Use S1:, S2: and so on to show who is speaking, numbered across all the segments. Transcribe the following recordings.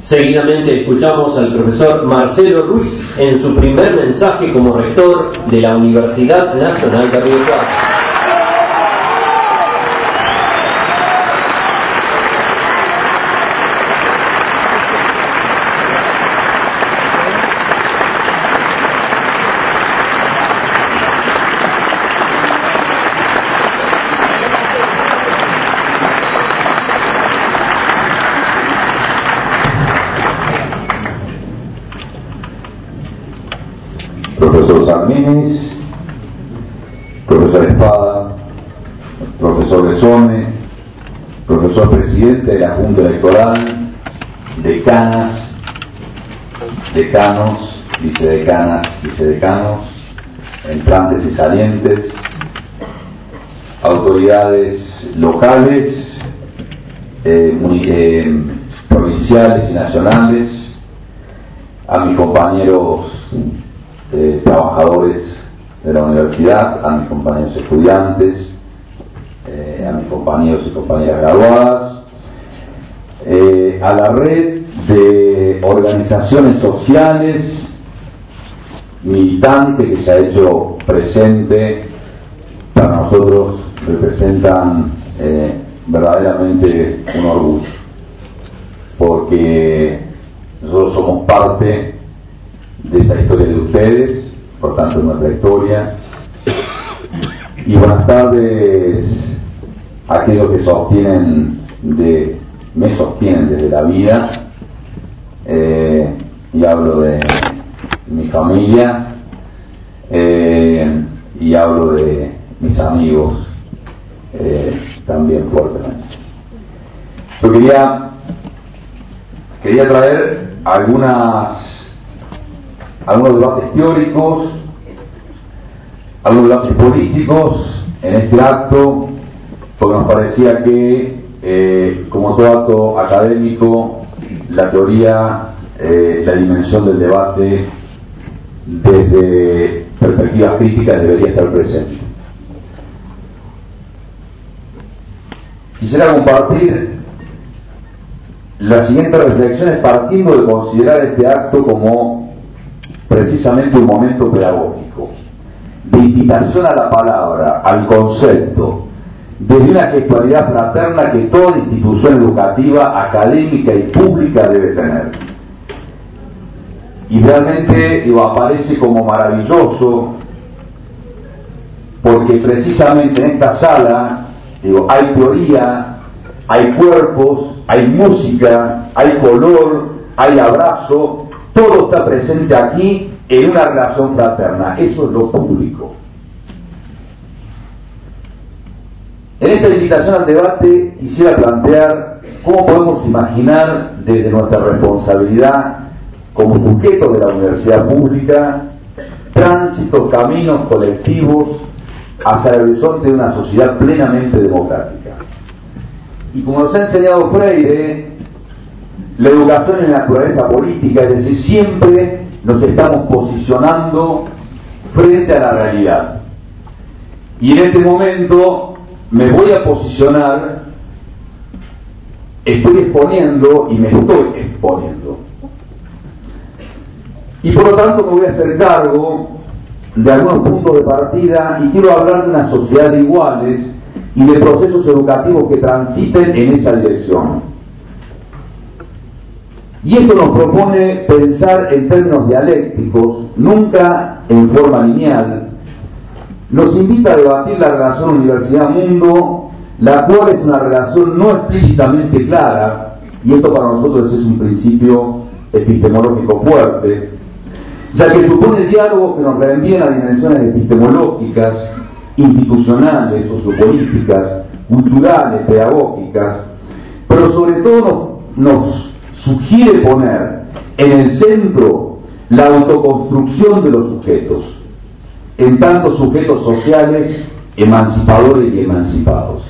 S1: Seguidamente escuchamos al profesor Marcelo Ruiz en su primer mensaje como rector de la Universidad Nacional de Río Cuarto.
S2: profesor Sarminis, profesor Espada, profesor Besone, profesor presidente de la Junta Electoral, decanas, decanos, vicedecanas, vicedecanos, entrantes y salientes, autoridades locales, eh, eh, provinciales y nacionales, a mis compañeros eh, trabajadores de la universidad, a mis compañeros estudiantes, a mis compañeros y compañeras graduadas, a la red de organizaciones sociales militantes que se ha hecho presente, para nosotros representan eh, verdaderamente un orgullo, porque nosotros somos parte de esa historia de ustedes, por tanto es nuestra historia. Y buenas tardes a aquellos que sostienen de, me sostienen desde la vida, eh, y hablo de mi familia, eh, y hablo de mis amigos eh, también fuertemente. Yo quería, quería traer algunas algunos debates teóricos, algunos debates políticos en este acto, porque nos parecía que, eh, como todo acto académico, la teoría, eh, la dimensión del debate desde perspectivas críticas debería estar presente. Quisiera compartir las siguientes reflexiones partiendo de considerar este acto como precisamente un momento pedagógico, de invitación a la palabra, al concepto, de una gestualidad fraterna que toda institución educativa, académica y pública debe tener. Y realmente digo, aparece como maravilloso porque precisamente en esta sala digo, hay teoría, hay cuerpos, hay música, hay color, hay abrazo, todo está presente aquí en una relación fraterna. Eso es lo público. En esta invitación al debate quisiera plantear cómo podemos imaginar desde nuestra responsabilidad como sujetos de la universidad pública tránsitos, caminos colectivos hacia el horizonte de una sociedad plenamente democrática. Y como nos ha enseñado Freire, la educación es naturaleza política, es decir, siempre nos estamos posicionando frente a la realidad. Y en este momento me voy a posicionar, estoy exponiendo y me estoy exponiendo. Y por lo tanto me voy a hacer cargo de algunos puntos de partida y quiero hablar de una sociedad de iguales y de procesos educativos que transiten en esa dirección. Y esto nos propone pensar en términos dialécticos, nunca en forma lineal. Nos invita a debatir la relación universidad-mundo, la cual es una relación no explícitamente clara, y esto para nosotros es un principio epistemológico fuerte, ya que supone diálogos que nos reenvían a dimensiones epistemológicas, institucionales, sociopolíticas, culturales, pedagógicas, pero sobre todo nos, nos sugiere poner en el centro la autoconstrucción de los sujetos, en tanto sujetos sociales, emancipadores y emancipados.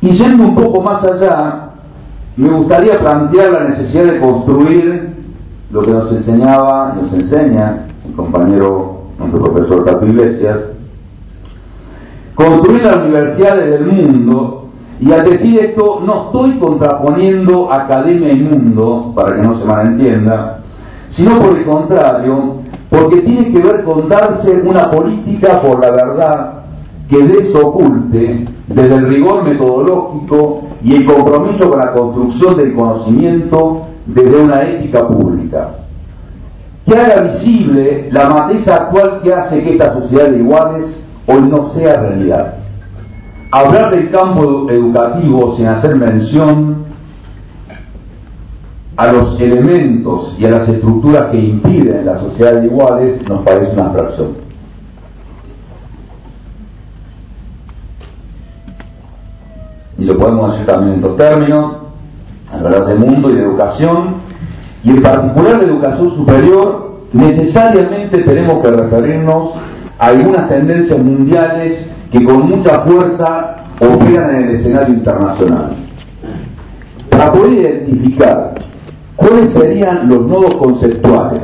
S2: Y yendo un poco más allá, me gustaría plantear la necesidad de construir lo que nos enseñaba, nos enseña el compañero, nuestro profesor Tato Iglesias, construir las universidades del mundo, y al decir esto no estoy contraponiendo academia y mundo, para que no se malentienda, sino por el contrario, porque tiene que ver con darse una política por la verdad que desoculte desde el rigor metodológico y el compromiso con la construcción del conocimiento desde una ética pública. Que haga visible la matriz actual que hace que esta sociedad de iguales hoy no sea realidad. Hablar del campo educativo sin hacer mención a los elementos y a las estructuras que impiden la sociedad de iguales nos parece una abstracción. y lo podemos decir también en dos términos, hablar de mundo y de educación, y en particular de educación superior, necesariamente tenemos que referirnos a algunas tendencias mundiales que con mucha fuerza operan en el escenario internacional. Para poder identificar cuáles serían los nodos conceptuales,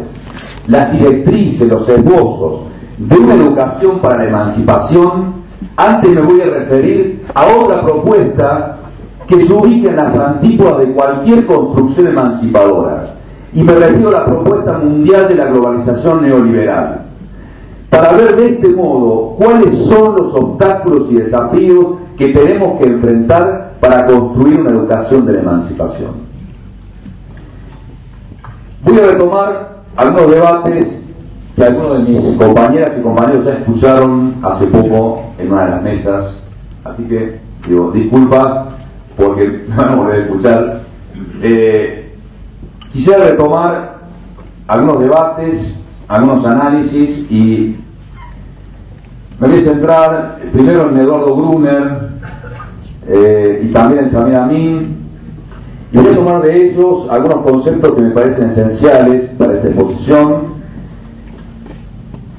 S2: las directrices, los esbozos de una educación para la emancipación, antes me voy a referir a otra propuesta que se ubica en las antípodas de cualquier construcción emancipadora. Y me refiero a la propuesta mundial de la globalización neoliberal. Para ver de este modo cuáles son los obstáculos y desafíos que tenemos que enfrentar para construir una educación de la emancipación. Voy a retomar algunos debates que algunos de mis compañeras y compañeros ya escucharon hace poco en una de las mesas, así que digo, disculpa porque no van a volver a escuchar. Eh, quisiera retomar algunos debates, algunos análisis y me voy a centrar primero en Eduardo Gruner eh, y también en Samir Amin voy a tomar de ellos algunos conceptos que me parecen esenciales para esta exposición.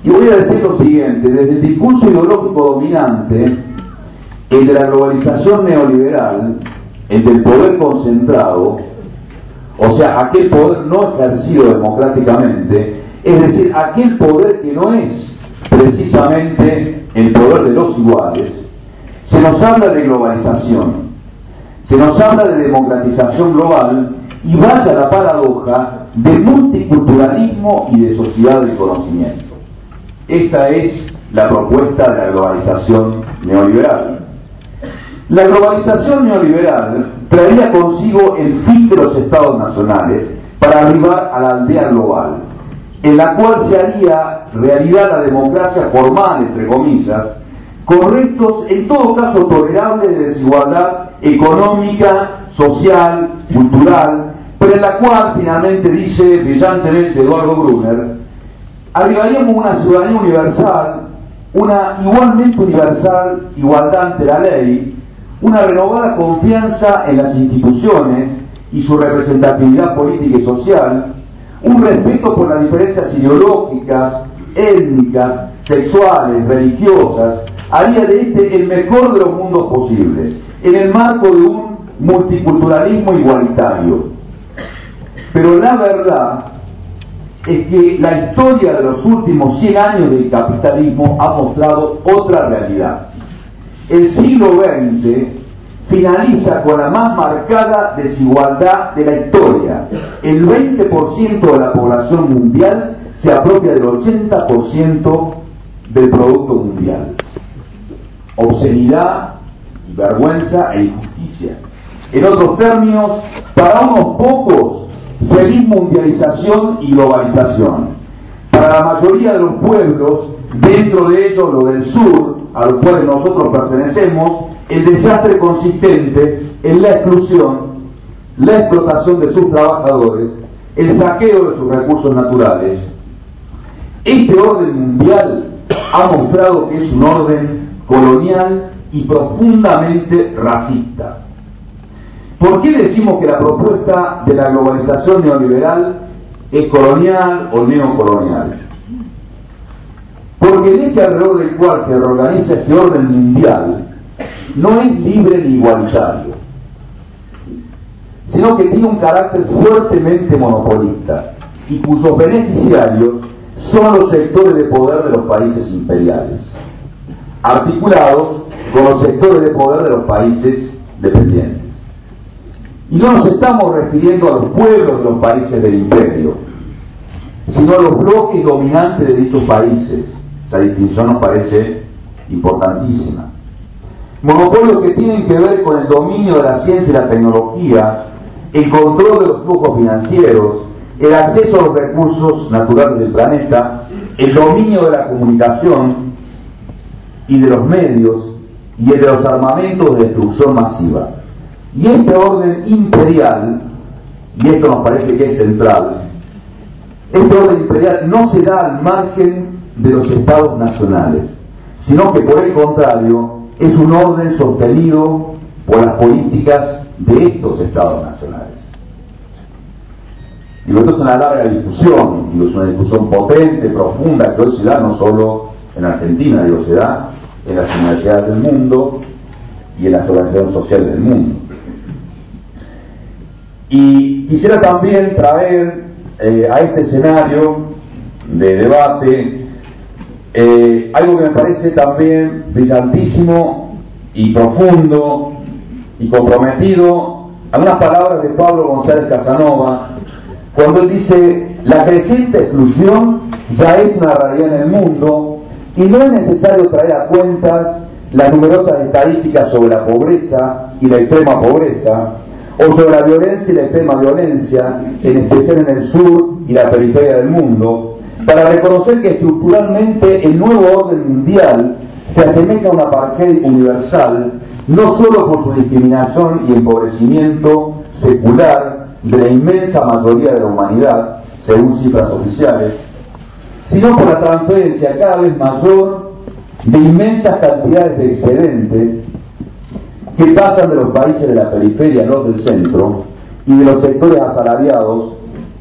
S2: Y voy a decir lo siguiente, desde el discurso ideológico dominante, el de la globalización neoliberal, el del poder concentrado, o sea, aquel poder no ejercido democráticamente, es decir, aquel poder que no es precisamente el poder de los iguales, se nos habla de globalización, se nos habla de democratización global y vaya la paradoja de multiculturalismo y de sociedad del conocimiento. Esta es la propuesta de la globalización neoliberal. La globalización neoliberal traería consigo el fin de los estados nacionales para arribar a la aldea global, en la cual se haría realidad la democracia formal, entre comillas, con restos en todo caso tolerables de desigualdad económica, social, cultural, pero en la cual finalmente dice brillantemente Eduardo Brunner, arribaríamos una ciudadanía universal, una igualmente universal igualdad ante la ley, una renovada confianza en las instituciones y su representatividad política y social, un respeto por las diferencias ideológicas, étnicas, sexuales, religiosas, haría de este el mejor de los mundos posibles, en el marco de un multiculturalismo igualitario. Pero la verdad es que la historia de los últimos 100 años del capitalismo ha mostrado otra realidad. El siglo XX finaliza con la más marcada desigualdad de la historia. El 20% de la población mundial se apropia del 80% del Producto Mundial. Obscenidad, vergüenza e injusticia. En otros términos, para unos pocos feliz mundialización y globalización. Para la mayoría de los pueblos, dentro de ellos lo del sur, a los cuales nosotros pertenecemos, el desastre consistente en la exclusión, la explotación de sus trabajadores, el saqueo de sus recursos naturales. Este orden mundial ha mostrado que es un orden colonial y profundamente racista. ¿Por qué decimos que la propuesta de la globalización neoliberal es colonial o neocolonial? Porque el eje alrededor del cual se reorganiza este orden mundial no es libre ni igualitario, sino que tiene un carácter fuertemente monopolista y cuyos beneficiarios son los sectores de poder de los países imperiales, articulados con los sectores de poder de los países dependientes. Y no nos estamos refiriendo a los pueblos de los países del imperio, sino a los bloques dominantes de dichos países. Esa distinción nos parece importantísima. Monopolios que tienen que ver con el dominio de la ciencia y la tecnología, el control de los flujos financieros, el acceso a los recursos naturales del planeta, el dominio de la comunicación y de los medios y el de los armamentos de destrucción masiva. Y este orden imperial, y esto nos parece que es central, este orden imperial no se da al margen de los estados nacionales, sino que por el contrario es un orden sostenido por las políticas de estos estados nacionales. Y esto es una larga discusión, digo, es una discusión potente, profunda, que hoy se da no solo en Argentina, digo, se da en las universidades del mundo y en las organizaciones sociales del mundo. Y quisiera también traer eh, a este escenario de debate eh, algo que me parece también brillantísimo y profundo y comprometido, algunas palabras de Pablo González Casanova, cuando él dice, la creciente exclusión ya es una realidad en el mundo y no es necesario traer a cuentas las numerosas estadísticas sobre la pobreza y la extrema pobreza, o sobre la violencia y la extrema violencia, en especial en el sur y la periferia del mundo, para reconocer que estructuralmente el nuevo orden mundial se asemeja a una apartheid universal, no solo por su discriminación y empobrecimiento secular de la inmensa mayoría de la humanidad, según cifras oficiales, sino por la transferencia cada vez mayor de inmensas cantidades de excedentes que pasan de los países de la periferia a los del centro y de los sectores asalariados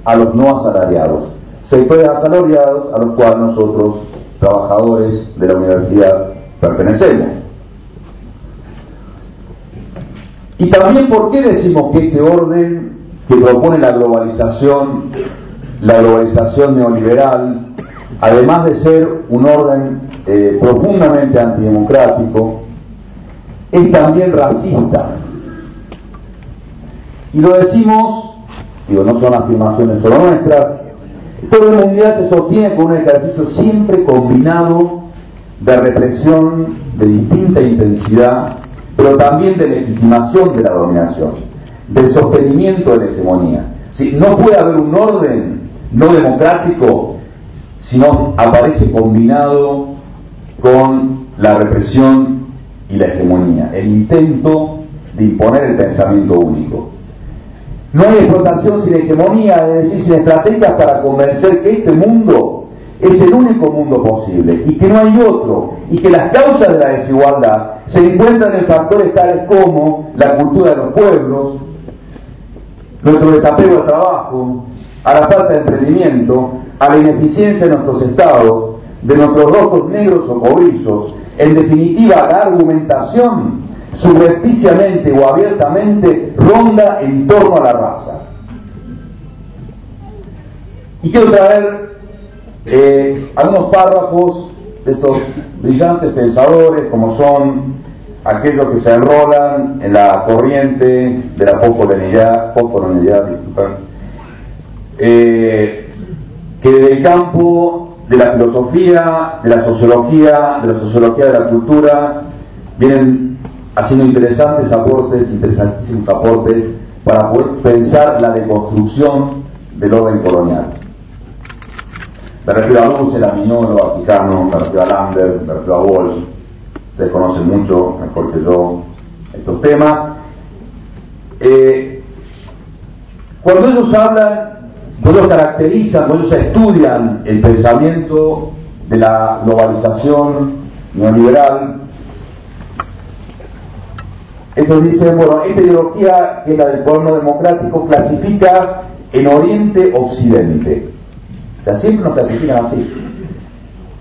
S2: a los no asalariados. Sectores asalariados a los cuales nosotros, trabajadores de la universidad, pertenecemos. Y también por qué decimos que este orden que propone la globalización, la globalización neoliberal, además de ser un orden eh, profundamente antidemocrático, es también racista. Y lo decimos, digo, no son afirmaciones solo nuestras, todo el mundial se sostiene con un ejercicio siempre combinado de represión de distinta intensidad, pero también de legitimación de la dominación, del sostenimiento de la hegemonía. Si no puede haber un orden no democrático si no aparece combinado con la represión y la hegemonía, el intento de imponer el pensamiento único. No hay explotación sin hegemonía, es decir, sin estrategias para convencer que este mundo es el único mundo posible y que no hay otro, y que las causas de la desigualdad se encuentran en factores tales como la cultura de los pueblos, nuestro desapego al trabajo, a la falta de emprendimiento, a la ineficiencia de nuestros estados, de nuestros rostros negros o cobrizos, en definitiva, la argumentación subrepticiamente o abiertamente ronda en torno a la raza. Y quiero traer eh, algunos párrafos de estos brillantes pensadores, como son aquellos que se enrolan en la corriente de la postcolonialidad, eh, que desde el campo de la filosofía, de la sociología, de la sociología de la cultura, vienen haciendo interesantes aportes, interesantísimos aportes para poder pensar la deconstrucción del orden colonial. Me refiero a Luce, a Mignolo, a Quijano, me refiero a Lander, me refiero a Walsh, ustedes conocen mucho, mejor que yo, estos temas. Eh, cuando ellos hablan cuando ellos caracterizan, cuando ellos estudian el pensamiento de la globalización neoliberal, Eso dice, bueno, esta ideología, que es la del pueblo democrático, clasifica en Oriente-Occidente. O siempre nos clasifican así.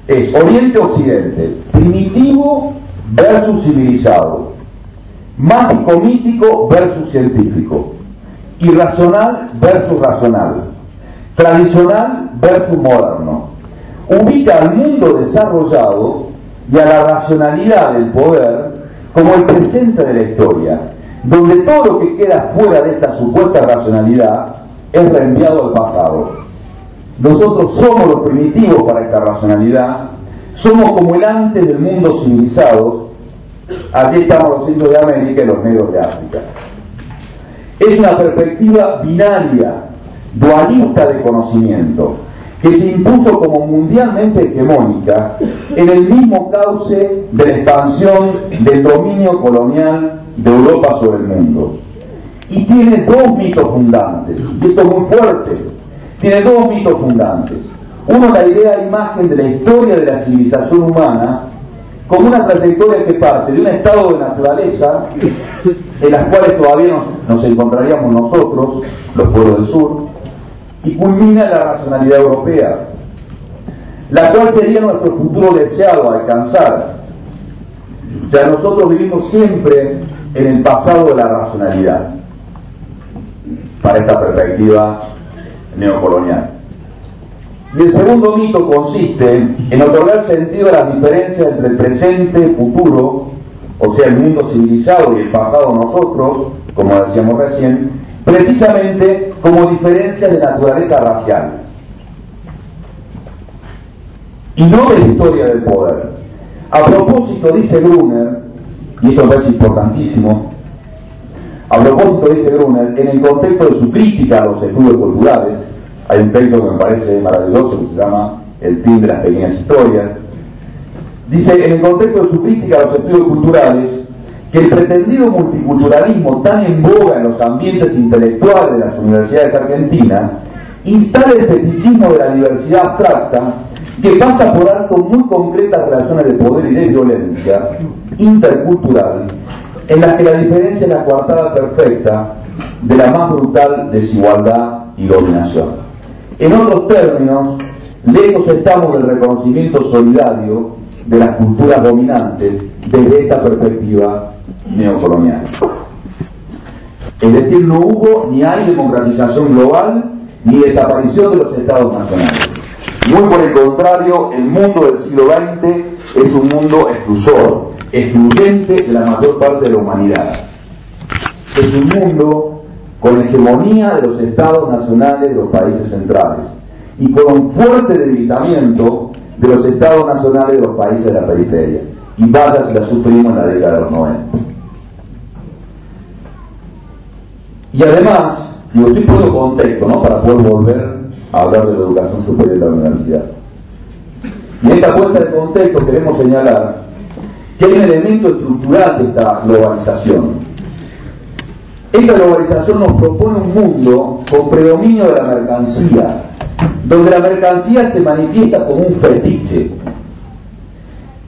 S2: Es Oriente-Occidente, primitivo versus civilizado, mágico-mítico versus científico, irracional versus racional, tradicional versus moderno. Ubica al mundo desarrollado y a la racionalidad del poder como el presente de la historia, donde todo lo que queda fuera de esta supuesta racionalidad es reenviado al pasado. Nosotros somos los primitivos para esta racionalidad, somos como el antes del mundo civilizado, aquí estamos los indios de América y los negros de África. Es una perspectiva binaria, dualista de conocimiento, que se impuso como mundialmente hegemónica en el mismo cauce de la expansión del dominio colonial de Europa sobre el mundo. Y tiene dos mitos fundantes, y esto es muy fuerte, tiene dos mitos fundantes. Uno, la idea de imagen de la historia de la civilización humana como una trayectoria que parte de un estado de naturaleza en las cuales todavía nos, nos encontraríamos nosotros, los pueblos del sur, y culmina la racionalidad europea, la cual sería nuestro futuro deseado alcanzar. Ya nosotros vivimos siempre en el pasado de la racionalidad, para esta perspectiva neocolonial. Y el segundo mito consiste en otorgar sentido a las diferencias entre el presente y el futuro, o sea, el mundo civilizado y el pasado nosotros, como decíamos recién, precisamente como diferencias de naturaleza racial y no de historia del poder. A propósito, dice Brunner, y esto es importantísimo, a propósito, dice Brunner, en el contexto de su crítica a los estudios culturales, hay un texto que me parece maravilloso que se llama El fin de las pequeñas historias, dice, en el contexto de su crítica a los estudios culturales, que el pretendido multiculturalismo tan en boga en los ambientes intelectuales de las universidades argentinas instala el fetichismo de la diversidad abstracta que pasa por alto muy concretas relaciones de poder y de violencia intercultural en las que la diferencia es la coartada perfecta de la más brutal desigualdad y dominación. En otros términos, lejos estamos del reconocimiento solidario de las culturas dominantes desde esta perspectiva neocolonial. Es decir, no hubo ni hay democratización global ni desaparición de los estados nacionales. Muy por el contrario, el mundo del siglo XX es un mundo exclusor, excluyente de la mayor parte de la humanidad. Es un mundo con hegemonía de los estados nacionales de los países centrales y con un fuerte debilitamiento de los estados nacionales de los países de la periferia. Y vaya si la sufrimos en la década de los 90. Y además, yo estoy poniendo contexto, ¿no? Para poder volver a hablar de la educación superior de la universidad. Y en esta puesta de contexto queremos señalar que hay un elemento estructural de esta globalización. Esta globalización nos propone un mundo con predominio de la mercancía, donde la mercancía se manifiesta como un fetiche.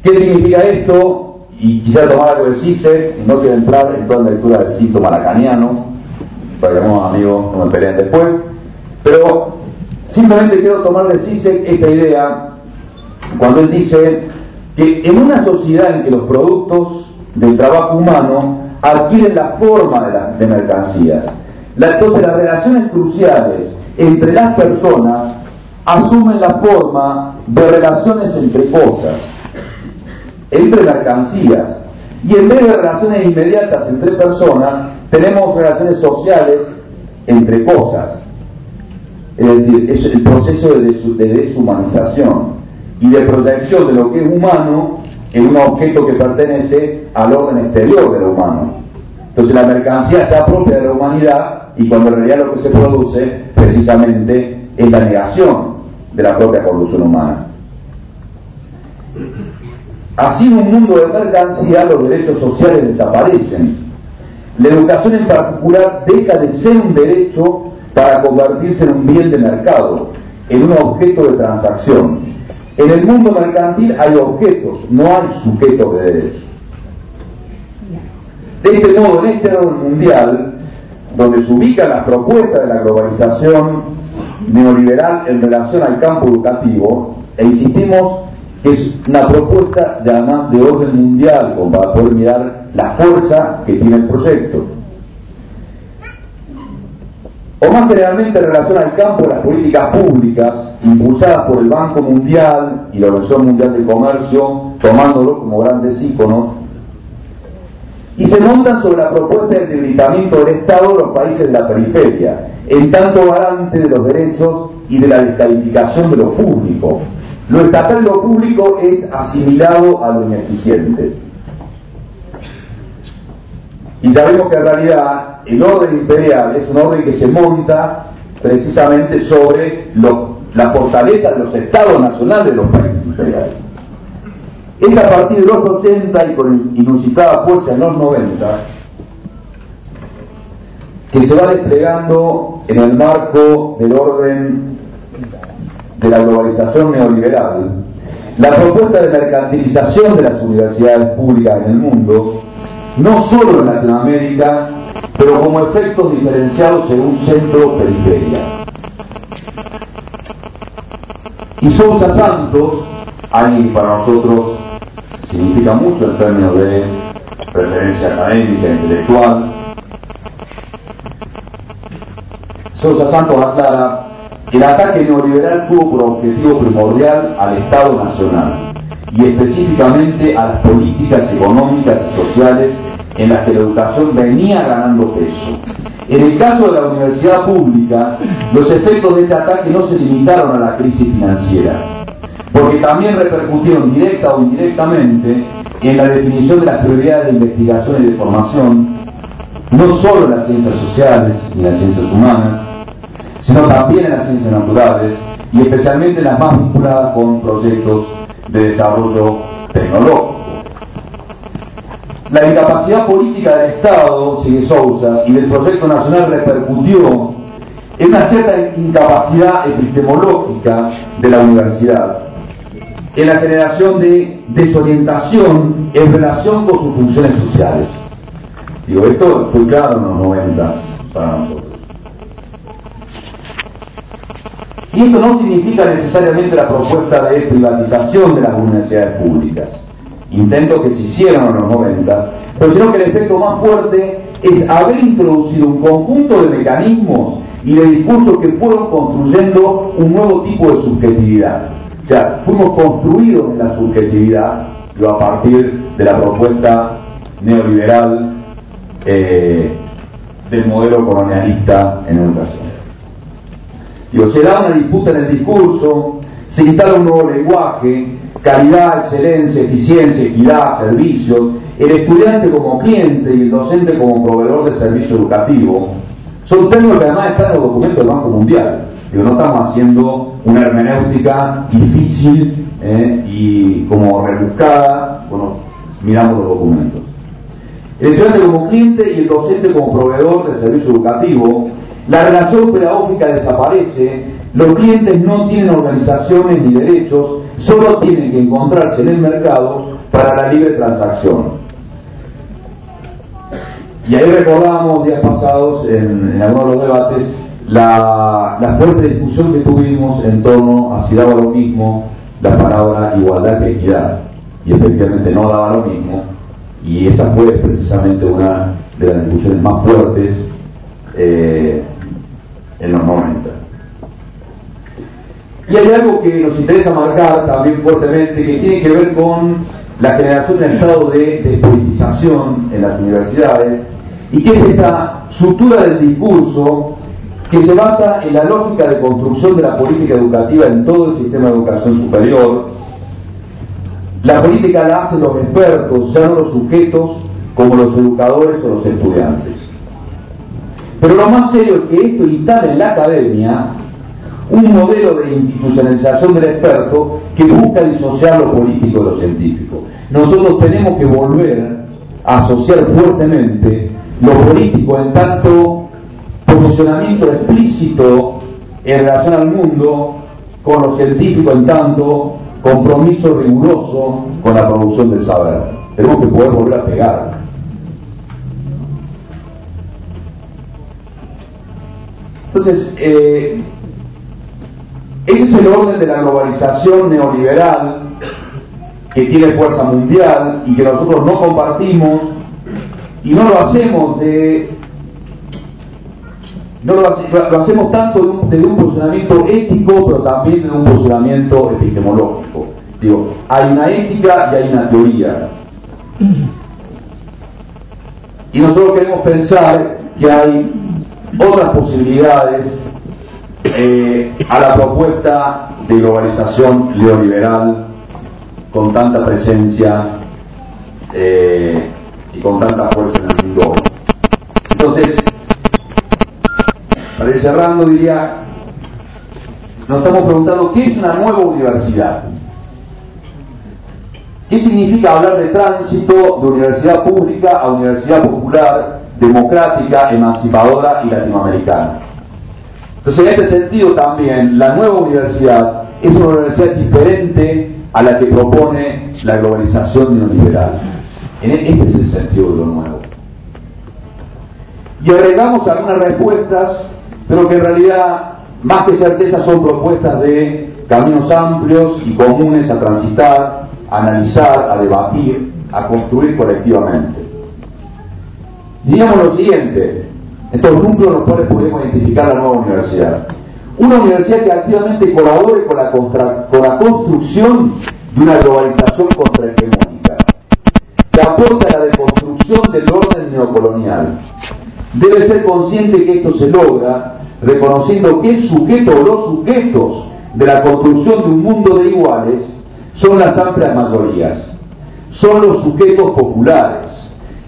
S2: ¿Qué significa esto? Y quisiera tomar algo del CICE, no quiero entrar en toda la lectura del cito maracaniano, para que amigos no me peleen después, pero simplemente quiero tomar de CICE esta idea cuando él dice que en una sociedad en que los productos del trabajo humano adquieren la forma de mercancías, entonces las relaciones cruciales entre las personas asumen la forma de relaciones entre cosas, entre mercancías, y en vez de relaciones inmediatas entre personas, tenemos relaciones sociales entre cosas. Es decir, es el proceso de, deshumanización y de protección de lo que es humano en un objeto que pertenece al orden exterior de lo humano. Entonces la mercancía se apropia de la humanidad y cuando en realidad lo que se produce precisamente es la negación de la propia conducción humana. Así en un mundo de mercancía los derechos sociales desaparecen. La educación en particular deja de ser un derecho para convertirse en un bien de mercado, en un objeto de transacción. En el mundo mercantil hay objetos, no hay sujetos de derechos. De este modo, en este orden mundial, donde se ubica la propuesta de la globalización neoliberal en relación al campo educativo, e insistimos es una propuesta de, de orden mundial, como para poder mirar la fuerza que tiene el proyecto. O más generalmente en relación campo de las políticas públicas impulsadas por el Banco Mundial y la Organización Mundial de Comercio, tomándolo como grandes íconos, y se montan sobre la propuesta del debilitamiento del Estado de los países de la periferia, en tanto garante de los derechos y de la descalificación de lo público. Lo estatal lo público es asimilado a lo ineficiente. Y sabemos que en realidad el orden imperial es un orden que se monta precisamente sobre la fortaleza de los estados nacionales de los países imperiales. Es a partir de los 80 y con inusitada fuerza en los 90 que se va desplegando en el marco del orden de la globalización neoliberal la propuesta de mercantilización de las universidades públicas en el mundo, no solo en Latinoamérica, pero como efectos diferenciados según centro-periferia. Y Sousa Santos, alguien para nosotros significa mucho en términos de referencia académica, intelectual. Sosa Santos aclara, el ataque neoliberal tuvo por objetivo primordial al Estado Nacional y específicamente a las políticas económicas y sociales en las que la educación venía ganando peso. En el caso de la universidad pública, los efectos de este ataque no se limitaron a la crisis financiera, porque también repercutieron directa o indirectamente en la definición de las prioridades de investigación y de formación, no solo en las ciencias sociales y las ciencias humanas, sino también en las ciencias naturales y especialmente en las más vinculadas con proyectos de desarrollo tecnológico. La incapacidad política del Estado, sigue Sousa, y del proyecto nacional repercutió en una cierta incapacidad epistemológica de la universidad en la generación de desorientación en relación con sus funciones sociales. Digo, esto fue claro en los 90 para nosotros. Y esto no significa necesariamente la propuesta de privatización de las universidades públicas, intentos que se hicieron en los 90, pero sino que el efecto más fuerte es haber introducido un conjunto de mecanismos y de discursos que fueron construyendo un nuevo tipo de subjetividad. O sea, fuimos construidos en la subjetividad, a partir de la propuesta neoliberal eh, del modelo colonialista en educación. Se da una disputa en el discurso, se instala un nuevo lenguaje, calidad, excelencia, eficiencia, equidad, servicios, el estudiante como cliente y el docente como proveedor de servicio educativo, son términos que además están en los documentos del Banco Mundial. Digo, no estamos haciendo una hermenéutica difícil eh, y como rebuscada, bueno, miramos los documentos. El estudiante como cliente y el docente como proveedor de servicio educativo, la relación pedagógica desaparece, los clientes no tienen organizaciones ni derechos, solo tienen que encontrarse en el mercado para la libre transacción. Y ahí recordamos días pasados en, en algunos de los debates la, fuerte discusión que tuvimos en torno a si daba lo mismo la palabra igualdad que equidad. Y efectivamente no daba lo mismo. Y esa fue precisamente una de las discusiones más fuertes eh, en los 90. Y hay algo que nos interesa marcar también fuertemente que tiene que ver con la generación del estado de despolitización en las universidades y que es esta sutura del discurso que se basa en la lógica de construcción de la política educativa en todo el sistema de educación superior. La política la hacen los expertos, ya no los sujetos como los educadores o los estudiantes. Pero lo más serio es que esto instala en la academia un modelo de institucionalización del experto que busca disociar lo político de lo científico. Nosotros tenemos que volver a asociar fuertemente lo político en tanto posicionamiento explícito en relación al mundo con lo científico en tanto compromiso riguroso con la producción del saber. Tenemos que poder volver a pegar. Entonces, eh, ese es el orden de la globalización neoliberal que tiene fuerza mundial y que nosotros no compartimos y no lo hacemos de no lo, hacemos tanto desde un, posicionamiento ético pero también de un posicionamiento epistemológico. Digo hay una ética y hay una teoría. Y nosotros queremos pensar que hay otras posibilidades eh, a la propuesta de globalización neoliberal con tanta presencia eh, y con tanta fuerza en el mundo Entonces, para ir cerrando diría, nos estamos preguntando qué es una nueva universidad. ¿Qué significa hablar de tránsito de universidad pública a universidad popular, democrática, emancipadora y latinoamericana? Entonces, en este sentido también, la nueva universidad es una universidad diferente a la que propone la globalización neoliberal. E, este es el sentido de lo nuevo. Y agregamos algunas respuestas, pero que en realidad, más que certeza, son propuestas de caminos amplios y comunes a transitar, a analizar, a debatir, a construir colectivamente. Diríamos lo siguiente, estos núcleos los cuales podemos identificar la nueva universidad. Una universidad que activamente colabore con la, con la construcción de una globalización contrahegemónica, que aporta a la deconstrucción del orden neocolonial. Debe ser consciente que esto se logra reconociendo que el sujeto o los sujetos de la construcción de un mundo de iguales son las amplias mayorías, son los sujetos populares,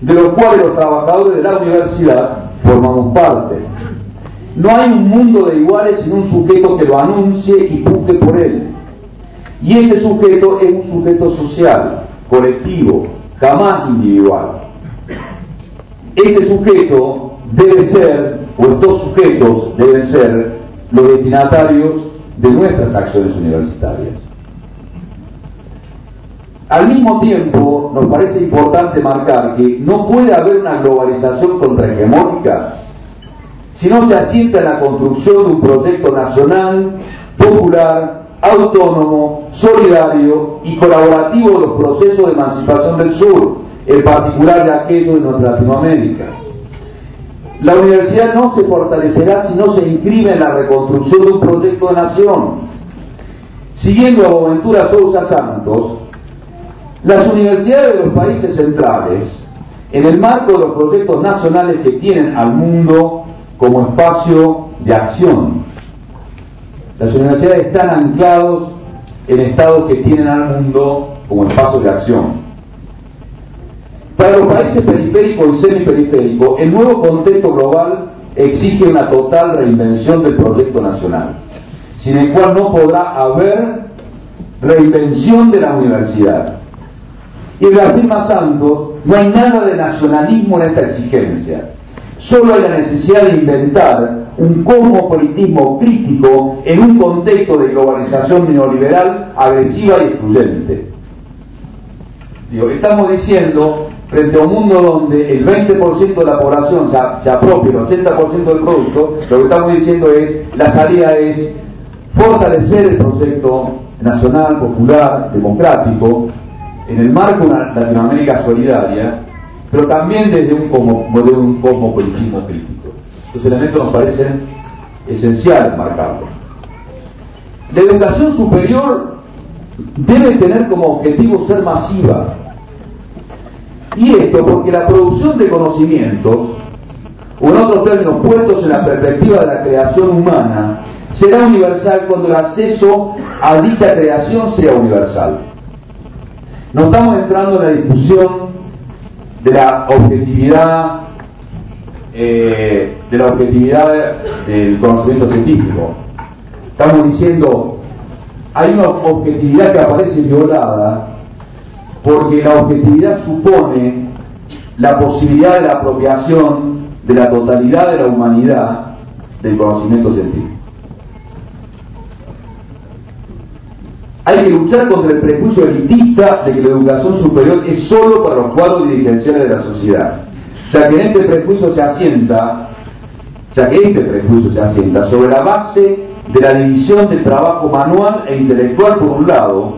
S2: de los cuales los trabajadores de la universidad formamos parte. No hay un mundo de iguales sin un sujeto que lo anuncie y busque por él. Y ese sujeto es un sujeto social, colectivo, jamás individual. Este sujeto debe ser, o estos sujetos deben ser los destinatarios de nuestras acciones universitarias. Al mismo tiempo, nos parece importante marcar que no puede haber una globalización contrahegemónica si no se asienta en la construcción de un proyecto nacional, popular, autónomo, solidario y colaborativo de los procesos de emancipación del sur, en particular de aquellos de nuestra Latinoamérica. La universidad no se fortalecerá si no se inscribe en la reconstrucción de un proyecto de nación. Siguiendo a Boventura Sousa Santos, las universidades de los países centrales, en el marco de los proyectos nacionales que tienen al mundo como espacio de acción, las universidades están anclados en estados que tienen al mundo como espacio de acción. Para los países periféricos y semiperiféricos, el nuevo contexto global exige una total reinvención del proyecto nacional, sin el cual no podrá haber reinvención de la universidad. Y en la firma Santos no hay nada de nacionalismo en esta exigencia. Solo hay la necesidad de inventar un cosmopolitismo crítico en un contexto de globalización neoliberal agresiva y excluyente. Digo, estamos diciendo, frente a un mundo donde el 20% de la población se, apropia el 80% del producto, lo que estamos diciendo es, la salida es fortalecer el proyecto nacional, popular, democrático, en el marco de una Latinoamérica solidaria, pero también desde un, como, un cosmopolitismo crítico. Estos elementos nos parecen esenciales marcarlos. La educación superior debe tener como objetivo ser masiva. Y esto porque la producción de conocimientos, o en otros términos puestos en la perspectiva de la creación humana, será universal cuando el acceso a dicha creación sea universal. No estamos entrando en la discusión de la objetividad eh, de la objetividad del conocimiento científico. Estamos diciendo, hay una objetividad que aparece violada porque la objetividad supone la posibilidad de la apropiación de la totalidad de la humanidad del conocimiento científico. Hay que luchar contra el prejuicio elitista de que la educación superior es solo para los cuadros dirigenciales de la sociedad. Sea que este prejuicio se asienta ya que este prejuicio se asienta sobre la base de la división del trabajo manual e intelectual por un lado,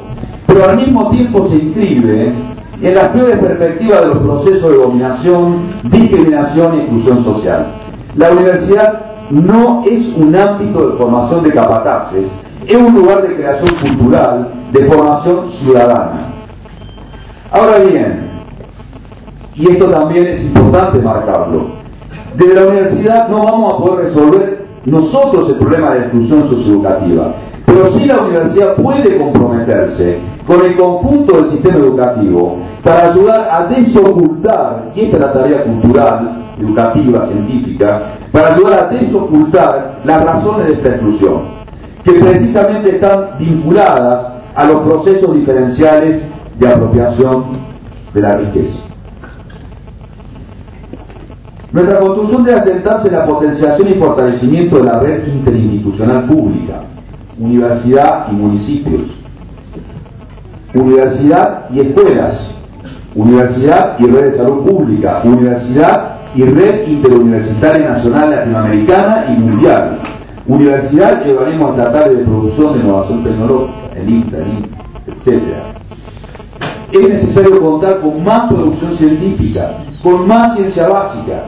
S2: pero al mismo tiempo se inscribe en las peores perspectivas de los procesos de dominación, discriminación e inclusión social. La universidad no es un ámbito de formación de capataces, es un lugar de creación cultural, de formación ciudadana. Ahora bien, y esto también es importante marcarlo, desde la universidad no vamos a poder resolver nosotros el problema de la exclusión socioeducativa, pero sí la universidad puede comprometerse con el conjunto del sistema educativo para ayudar a desocultar, y esta es la tarea cultural, educativa, científica, para ayudar a desocultar las razones de esta exclusión, que precisamente están vinculadas a los procesos diferenciales de apropiación de la riqueza. Nuestra construcción debe asentarse en la potenciación y fortalecimiento de la red interinstitucional pública, universidad y municipios, universidad y escuelas, universidad y red de salud pública, universidad y red interuniversitaria nacional latinoamericana y mundial, universidad y organismos estatales de producción de innovación tecnológica, el INTA, el etc. Es necesario contar con más producción científica, con más ciencia básica.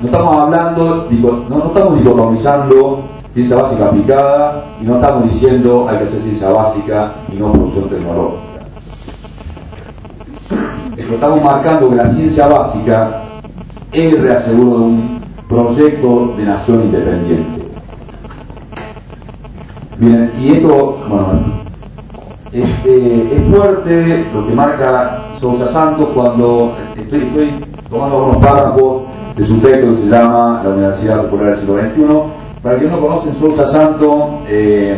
S2: No estamos hablando, no, no estamos dicotomizando ciencia básica aplicada y no estamos diciendo hay que hacer ciencia básica y no producción tecnológica. estamos marcando que la ciencia básica es el reaseguro de un proyecto de nación independiente. Bien, y esto, bueno, este, es fuerte lo que marca Sousa Santos cuando estoy, tomando algunos párrafos de su texto que se llama La Universidad Popular del siglo XXI. Para quienes no conocen, Sousa Santos, eh,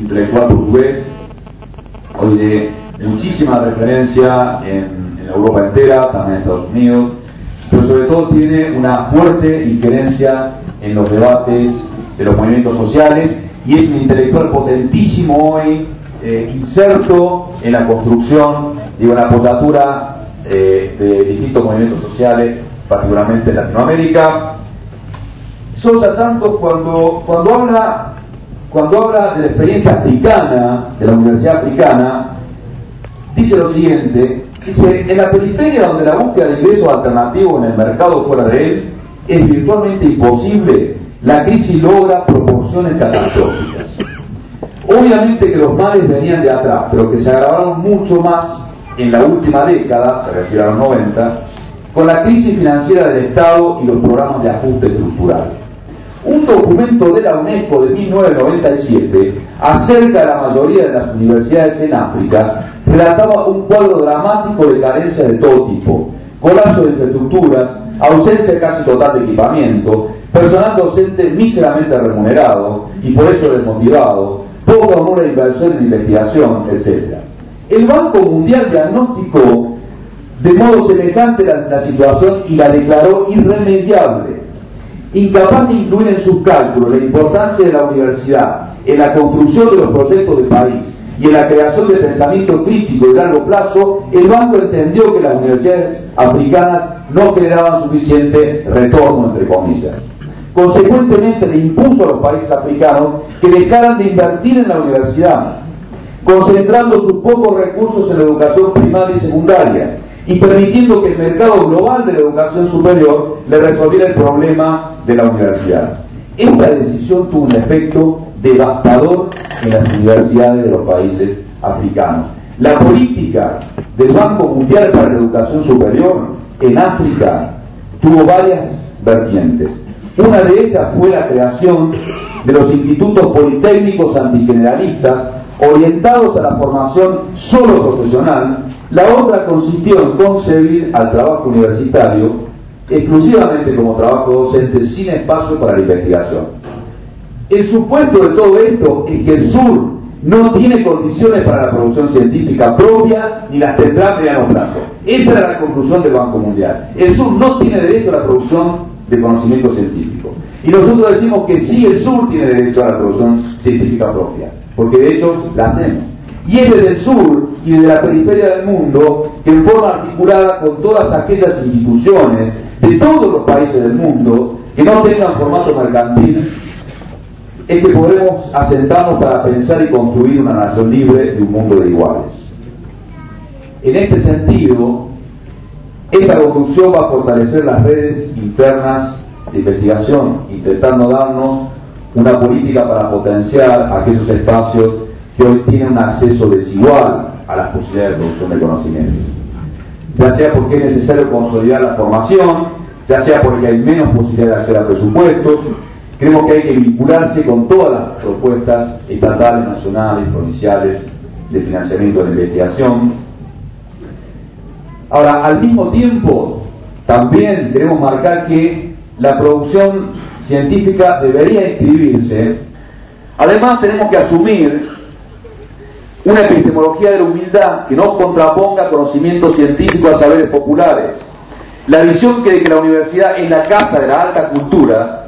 S2: intelectual portugués, hoy de muchísima referencia en, en Europa entera, también en Estados Unidos, pero sobre todo tiene una fuerte injerencia en los debates de los movimientos sociales y es un intelectual potentísimo hoy, eh, inserto en la construcción y una apoyatura eh, de distintos movimientos sociales, particularmente en Latinoamérica. Sosa Santos cuando, cuando habla cuando habla de la experiencia africana, de la Universidad Africana, dice lo siguiente, Dice, en la periferia donde la búsqueda de ingresos alternativos en el mercado fuera de él es virtualmente imposible, la crisis logra proporciones catastróficas. Obviamente que los males venían de atrás, pero que se agravaron mucho más en la última década, se refiere a los 90, con la crisis financiera del Estado y los programas de ajuste estructural. Un documento de la UNESCO de 1997 acerca de la mayoría de las universidades en África relataba un cuadro dramático de carencia de todo tipo, colapso de infraestructuras, ausencia casi total de equipamiento, personal docente míseramente remunerado y por eso desmotivado, poca o nula inversión en investigación, etc. El Banco Mundial diagnosticó de modo semejante la, la situación y la declaró irremediable, incapaz de incluir en sus cálculos la importancia de la universidad en la construcción de los proyectos del país y en la creación de pensamiento crítico de largo plazo, el banco entendió que las universidades africanas no generaban suficiente retorno, entre comillas. Consecuentemente, le impuso a los países africanos que dejaran de invertir en la universidad, concentrando sus pocos recursos en la educación primaria y secundaria y permitiendo que el mercado global de la educación superior le resolviera el problema de la universidad. Esta decisión tuvo un efecto devastador en las universidades de los países africanos. La política del Banco Mundial para la Educación Superior en África tuvo varias vertientes. Una de ellas fue la creación de los institutos politécnicos antigeneralistas orientados a la formación solo profesional. La otra consistió en concebir al trabajo universitario exclusivamente como trabajo docente sin espacio para la investigación. El supuesto de todo esto es que el sur no tiene condiciones para la producción científica propia ni las tendrá a mediano plazo. Esa era la conclusión del Banco Mundial. El sur no tiene derecho a la producción de conocimiento científico. Y nosotros decimos que sí el sur tiene derecho a la producción científica propia, porque de hecho la hacemos. Y es desde el sur y desde la periferia del mundo que en forma articulada con todas aquellas instituciones de todos los países del mundo que no tengan formato mercantil, es que podremos asentarnos para pensar y construir una nación libre y un mundo de iguales. En este sentido, esta construcción va a fortalecer las redes internas de investigación, intentando darnos una política para potenciar aquellos espacios que hoy tienen un acceso desigual a las posibilidades de producción de conocimiento. Ya sea porque es necesario consolidar la formación, ya sea porque hay menos posibilidad de acceder a presupuestos, creemos que hay que vincularse con todas las propuestas estatales, nacionales, provinciales de financiamiento de la investigación. Ahora, al mismo tiempo, también queremos marcar que la producción científica debería inscribirse. Además, tenemos que asumir una epistemología de la humildad que no contraponga conocimiento científico a saberes populares. La visión que de que la universidad es la casa de la alta cultura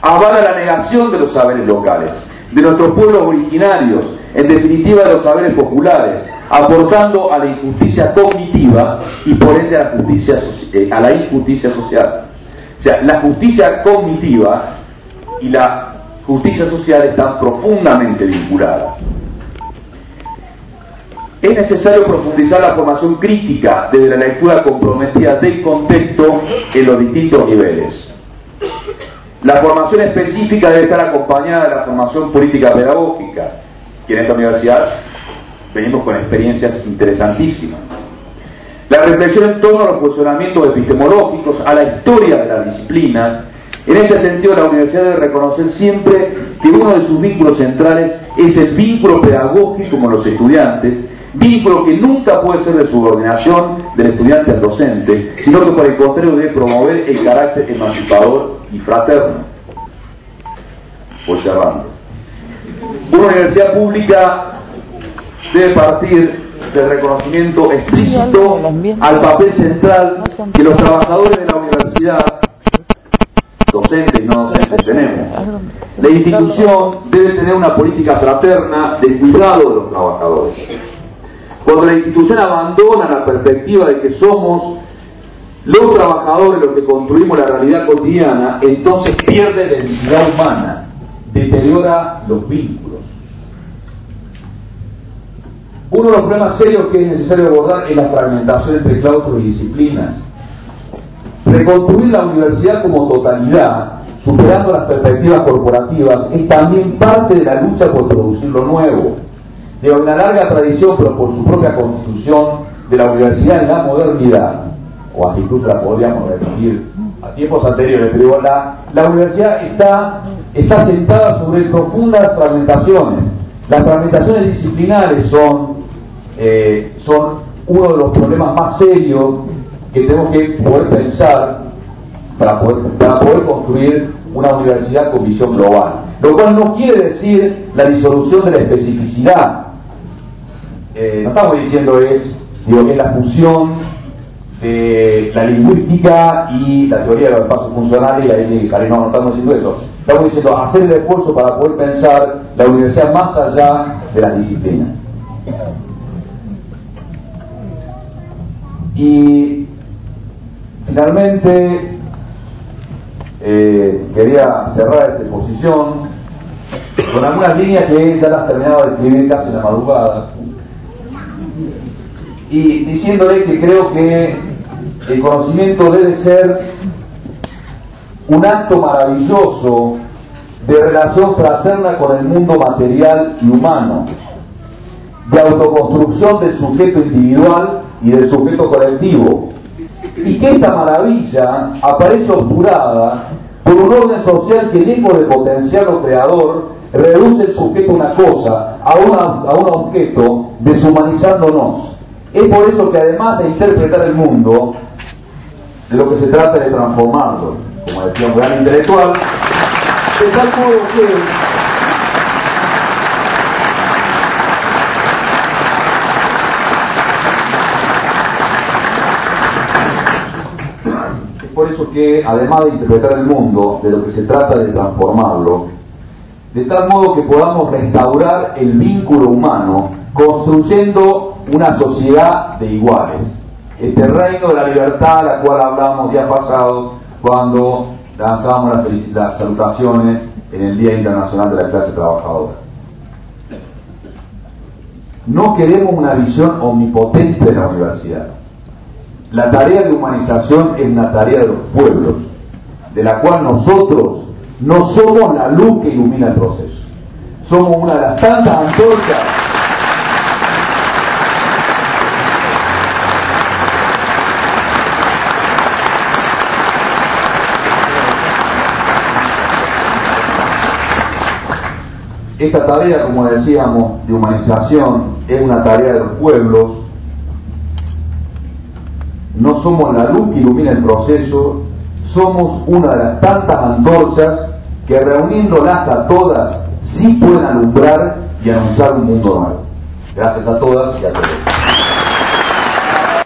S2: avala la negación de los saberes locales, de nuestros pueblos originarios, en definitiva de los saberes populares, aportando a la injusticia cognitiva y por ende a la, justicia, eh, a la injusticia social. O sea, la justicia cognitiva y la justicia social están profundamente vinculadas. Es necesario profundizar la formación crítica desde la lectura comprometida del contexto en los distintos niveles. La formación específica debe estar acompañada de la formación política pedagógica, que en esta universidad venimos con experiencias interesantísimas. La reflexión en torno a los posicionamientos epistemológicos, a la historia de las disciplinas. En este sentido, la universidad debe reconocer siempre que uno de sus vínculos centrales es el vínculo pedagógico con los estudiantes vínculo que nunca puede ser de subordinación del estudiante al docente, sino que por el contrario debe promover el carácter emancipador y fraterno. Voy. Una universidad pública debe partir del reconocimiento explícito al papel central que los trabajadores de la universidad, docentes y no docentes, tenemos. La institución debe tener una política fraterna de cuidado de los trabajadores cuando la institución abandona la perspectiva de que somos los trabajadores los que construimos la realidad cotidiana, entonces pierde densidad humana, deteriora los vínculos. Uno de los problemas serios que es necesario abordar es la fragmentación entre claustros y disciplinas. Reconstruir la universidad como totalidad, superando las perspectivas corporativas, es también parte de la lucha por producir lo nuevo de una larga tradición, pero por su propia constitución, de la universidad en la modernidad, o hasta incluso la podríamos repetir a tiempos anteriores, pero la, la universidad está, está sentada sobre profundas fragmentaciones. Las fragmentaciones disciplinares son, eh, son uno de los problemas más serios que tenemos que poder pensar para poder, para poder construir una universidad con visión global. Lo cual no quiere decir la disolución de la especificidad, eh, no estamos diciendo es, digo, es la fusión de la lingüística y la teoría de los espacios funcionales y tiene que salir, no, no estamos diciendo eso. Estamos diciendo hacer el esfuerzo para poder pensar la universidad más allá de las disciplinas. Y finalmente eh, quería cerrar esta exposición con algunas líneas que ya las terminaba de escribir casi en la madrugada y diciéndole que creo que el conocimiento debe ser un acto maravilloso de relación fraterna con el mundo material y humano, de autoconstrucción del sujeto individual y del sujeto colectivo, y que esta maravilla aparece obturada por un orden social que lejos de potenciar lo creador, reduce el sujeto a una cosa, a, a un objeto, deshumanizándonos. Es por eso que además de interpretar el mundo, de lo que se trata de transformarlo, como decía un gran intelectual, de tal que eso que, además de interpretar el mundo, de lo que se trata de transformarlo, de tal modo que podamos restaurar el vínculo humano, construyendo una sociedad de iguales. Este reino de la libertad, la cual hablamos día pasado, cuando lanzábamos las, las salutaciones en el Día Internacional de la Clase Trabajadora. No queremos una visión omnipotente de la universidad. La tarea de humanización es una tarea de los pueblos, de la cual nosotros no somos la luz que ilumina el proceso. Somos una de las tantas antorchas Esta tarea, como decíamos, de humanización es una tarea de los pueblos. No somos la luz que ilumina el proceso, somos una de las tantas antorchas que reuniéndolas a todas sí pueden alumbrar y anunciar un mundo nuevo. Gracias a todas y a todos.